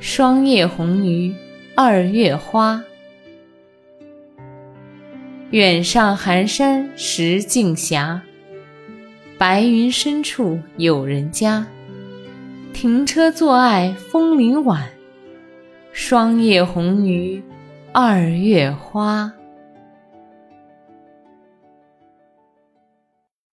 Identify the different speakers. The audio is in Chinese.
Speaker 1: 霜叶红于二月花。远上寒山石径斜，白云深处有人家。停车坐爱枫林晚，霜叶红于二月花。